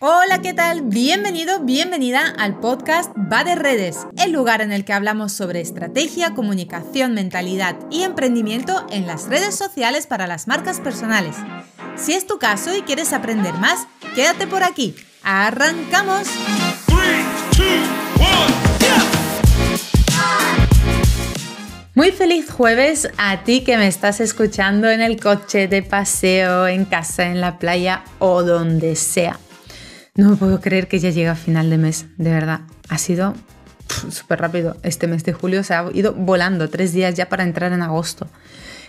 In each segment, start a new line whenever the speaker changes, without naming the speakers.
Hola, ¿qué tal? Bienvenido, bienvenida al podcast Va de Redes, el lugar en el que hablamos sobre estrategia, comunicación, mentalidad y emprendimiento en las redes sociales para las marcas personales. Si es tu caso y quieres aprender más, quédate por aquí. ¡Arrancamos! Muy feliz jueves a ti que me estás escuchando en el coche, de paseo, en casa, en la playa o donde sea. No puedo creer que ya llega final de mes, de verdad. Ha sido súper rápido. Este mes de julio se ha ido volando, tres días ya para entrar en agosto.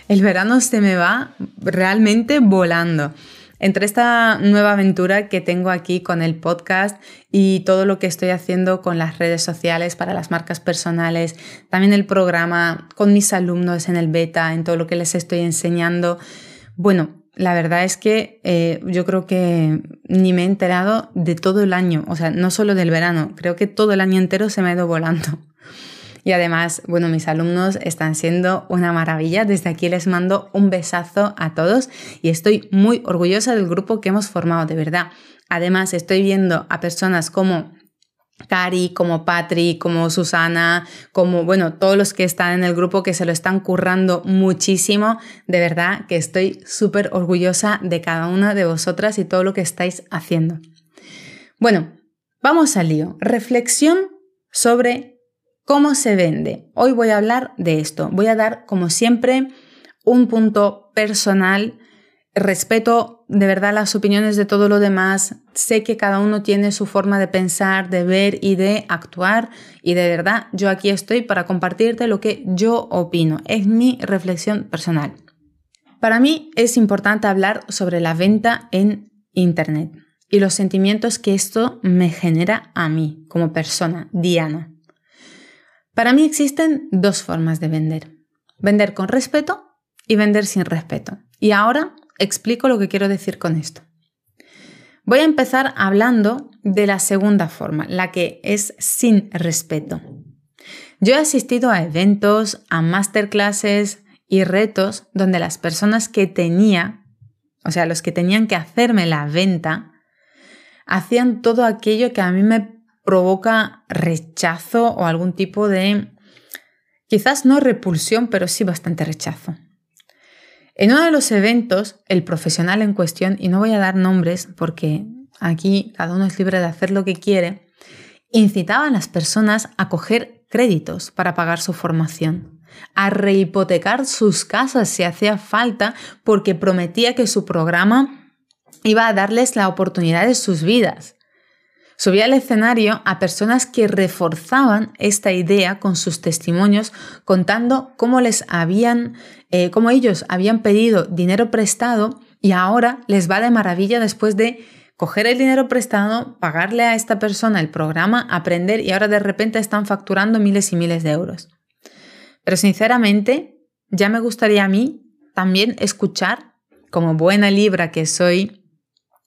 El verano se me va realmente volando. Entre esta nueva aventura que tengo aquí con el podcast y todo lo que estoy haciendo con las redes sociales para las marcas personales, también el programa con mis alumnos en el beta, en todo lo que les estoy enseñando, bueno, la verdad es que eh, yo creo que ni me he enterado de todo el año, o sea, no solo del verano, creo que todo el año entero se me ha ido volando. Y además, bueno, mis alumnos están siendo una maravilla. Desde aquí les mando un besazo a todos y estoy muy orgullosa del grupo que hemos formado, de verdad. Además, estoy viendo a personas como Cari, como Patri, como Susana, como, bueno, todos los que están en el grupo que se lo están currando muchísimo. De verdad que estoy súper orgullosa de cada una de vosotras y todo lo que estáis haciendo. Bueno, vamos al lío. Reflexión sobre cómo se vende. Hoy voy a hablar de esto. Voy a dar, como siempre, un punto personal respeto de verdad las opiniones de todo lo demás, sé que cada uno tiene su forma de pensar, de ver y de actuar y de verdad yo aquí estoy para compartirte lo que yo opino, es mi reflexión personal. Para mí es importante hablar sobre la venta en Internet y los sentimientos que esto me genera a mí como persona, Diana. Para mí existen dos formas de vender. Vender con respeto y vender sin respeto. Y ahora explico lo que quiero decir con esto. Voy a empezar hablando de la segunda forma, la que es sin respeto. Yo he asistido a eventos, a masterclasses y retos donde las personas que tenía, o sea, los que tenían que hacerme la venta, hacían todo aquello que a mí me provoca rechazo o algún tipo de, quizás no repulsión, pero sí bastante rechazo. En uno de los eventos, el profesional en cuestión, y no voy a dar nombres porque aquí cada uno es libre de hacer lo que quiere, incitaba a las personas a coger créditos para pagar su formación, a rehipotecar sus casas si hacía falta porque prometía que su programa iba a darles la oportunidad de sus vidas. Subía al escenario a personas que reforzaban esta idea con sus testimonios, contando cómo les habían, eh, cómo ellos habían pedido dinero prestado y ahora les va de maravilla después de coger el dinero prestado, pagarle a esta persona el programa, aprender y ahora de repente están facturando miles y miles de euros. Pero sinceramente, ya me gustaría a mí también escuchar, como buena libra que soy,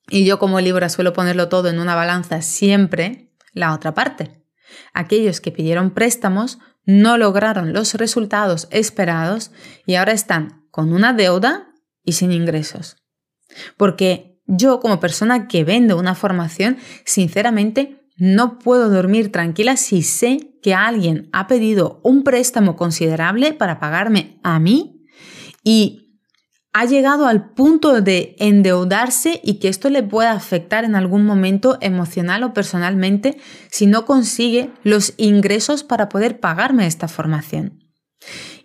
y yo como Libra suelo ponerlo todo en una balanza siempre, la otra parte. Aquellos que pidieron préstamos no lograron los resultados esperados y ahora están con una deuda y sin ingresos. Porque yo como persona que vende una formación, sinceramente no puedo dormir tranquila si sé que alguien ha pedido un préstamo considerable para pagarme a mí y ha llegado al punto de endeudarse y que esto le pueda afectar en algún momento emocional o personalmente si no consigue los ingresos para poder pagarme esta formación.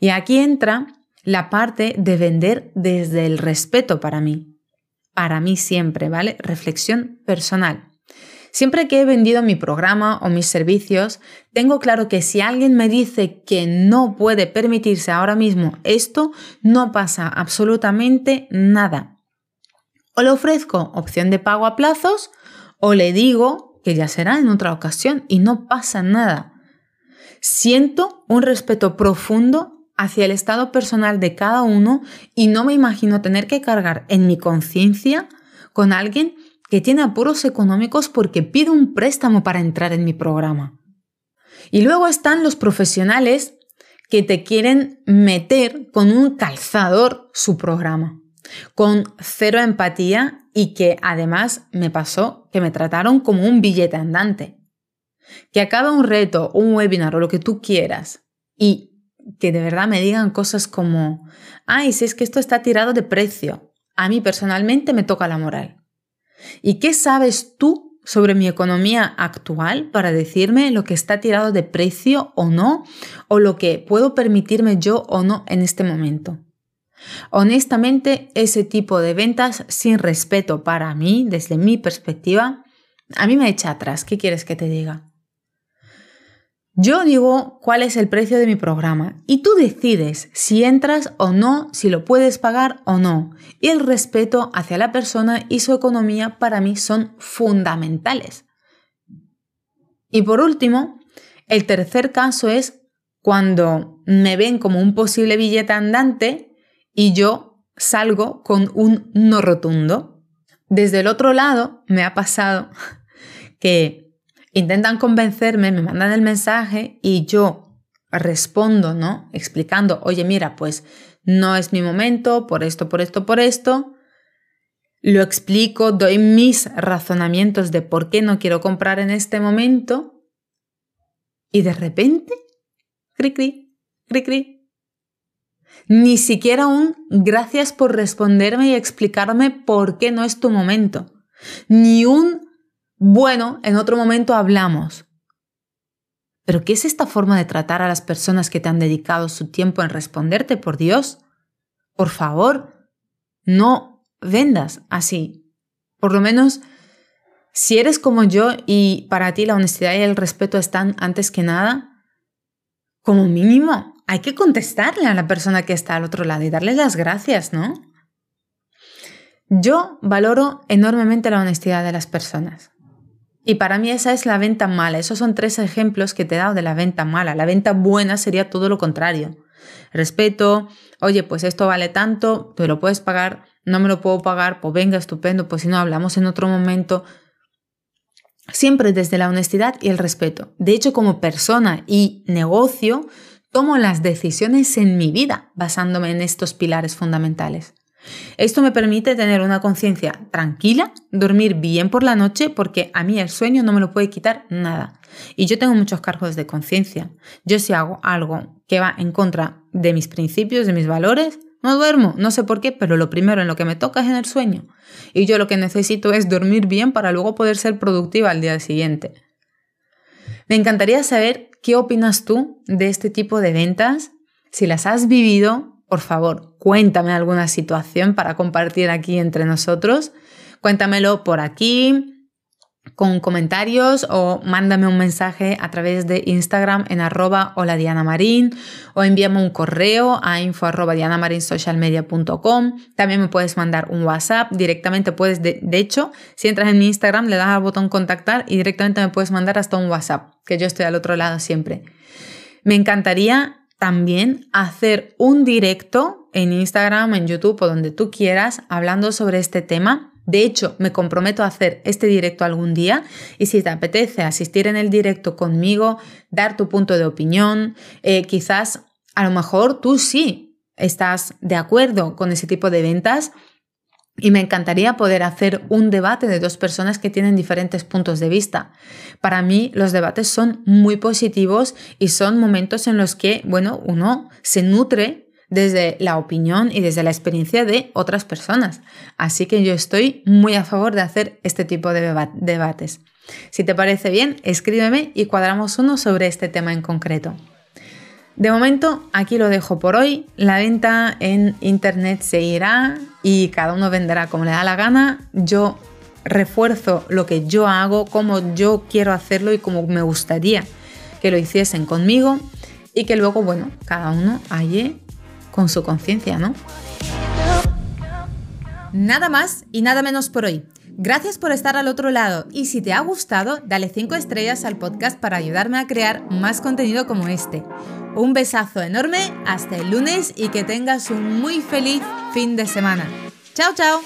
Y aquí entra la parte de vender desde el respeto para mí. Para mí siempre, ¿vale? Reflexión personal. Siempre que he vendido mi programa o mis servicios, tengo claro que si alguien me dice que no puede permitirse ahora mismo esto, no pasa absolutamente nada. O le ofrezco opción de pago a plazos o le digo que ya será en otra ocasión y no pasa nada. Siento un respeto profundo hacia el estado personal de cada uno y no me imagino tener que cargar en mi conciencia con alguien que tiene apuros económicos porque pide un préstamo para entrar en mi programa. Y luego están los profesionales que te quieren meter con un calzador su programa. con cero empatía y que además me pasó que me trataron como un billete andante. Que acabe un reto, un webinar o lo que tú quieras y que de verdad me digan cosas como, ay, si es que esto está tirado de precio, a mí personalmente me toca la moral. ¿Y qué sabes tú sobre mi economía actual para decirme lo que está tirado de precio o no, o lo que puedo permitirme yo o no en este momento? Honestamente, ese tipo de ventas sin respeto para mí, desde mi perspectiva, a mí me echa atrás. ¿Qué quieres que te diga? Yo digo cuál es el precio de mi programa y tú decides si entras o no, si lo puedes pagar o no. Y el respeto hacia la persona y su economía para mí son fundamentales. Y por último, el tercer caso es cuando me ven como un posible billete andante y yo salgo con un no rotundo. Desde el otro lado me ha pasado que intentan convencerme, me mandan el mensaje y yo respondo, ¿no? Explicando, oye, mira, pues no es mi momento, por esto, por esto, por esto. Lo explico, doy mis razonamientos de por qué no quiero comprar en este momento. Y de repente, cri, cri, cri, cri. Ni siquiera un gracias por responderme y explicarme por qué no es tu momento. Ni un bueno, en otro momento hablamos. ¿Pero qué es esta forma de tratar a las personas que te han dedicado su tiempo en responderte, por Dios? Por favor, no vendas así. Por lo menos, si eres como yo y para ti la honestidad y el respeto están antes que nada, como mínimo hay que contestarle a la persona que está al otro lado y darle las gracias, ¿no? Yo valoro enormemente la honestidad de las personas. Y para mí esa es la venta mala. Esos son tres ejemplos que te he dado de la venta mala. La venta buena sería todo lo contrario. Respeto, oye, pues esto vale tanto, te lo puedes pagar, no me lo puedo pagar, pues venga, estupendo, pues si no hablamos en otro momento. Siempre desde la honestidad y el respeto. De hecho, como persona y negocio, tomo las decisiones en mi vida basándome en estos pilares fundamentales. Esto me permite tener una conciencia tranquila, dormir bien por la noche, porque a mí el sueño no me lo puede quitar nada. Y yo tengo muchos cargos de conciencia. Yo si hago algo que va en contra de mis principios, de mis valores, no duermo, no sé por qué, pero lo primero en lo que me toca es en el sueño. Y yo lo que necesito es dormir bien para luego poder ser productiva al día siguiente. Me encantaría saber qué opinas tú de este tipo de ventas, si las has vivido, por favor, cuéntame alguna situación para compartir aquí entre nosotros. Cuéntamelo por aquí con comentarios o mándame un mensaje a través de Instagram en arroba Diana Marín o envíame un correo a info arroba dianamarinsocialmedia.com. También me puedes mandar un WhatsApp, directamente puedes, de, de, hecho, si entras en mi Instagram le das al botón contactar y directamente me puedes mandar hasta un WhatsApp, que yo estoy al otro lado siempre. Me encantaría también hacer un directo en Instagram, en YouTube o donde tú quieras hablando sobre este tema. De hecho, me comprometo a hacer este directo algún día y si te apetece asistir en el directo conmigo, dar tu punto de opinión, eh, quizás a lo mejor tú sí estás de acuerdo con ese tipo de ventas y me encantaría poder hacer un debate de dos personas que tienen diferentes puntos de vista. Para mí los debates son muy positivos y son momentos en los que, bueno, uno se nutre desde la opinión y desde la experiencia de otras personas. Así que yo estoy muy a favor de hacer este tipo de debates. Si te parece bien, escríbeme y cuadramos uno sobre este tema en concreto. De momento, aquí lo dejo por hoy. La venta en internet se irá y cada uno venderá como le da la gana. Yo refuerzo lo que yo hago, como yo quiero hacerlo y como me gustaría que lo hiciesen conmigo y que luego, bueno, cada uno halle con su conciencia, ¿no? Nada más y nada menos por hoy. Gracias por estar al otro lado y si te ha gustado, dale 5 estrellas al podcast para ayudarme a crear más contenido como este. Un besazo enorme, hasta el lunes y que tengas un muy feliz fin de semana. Chao, chao.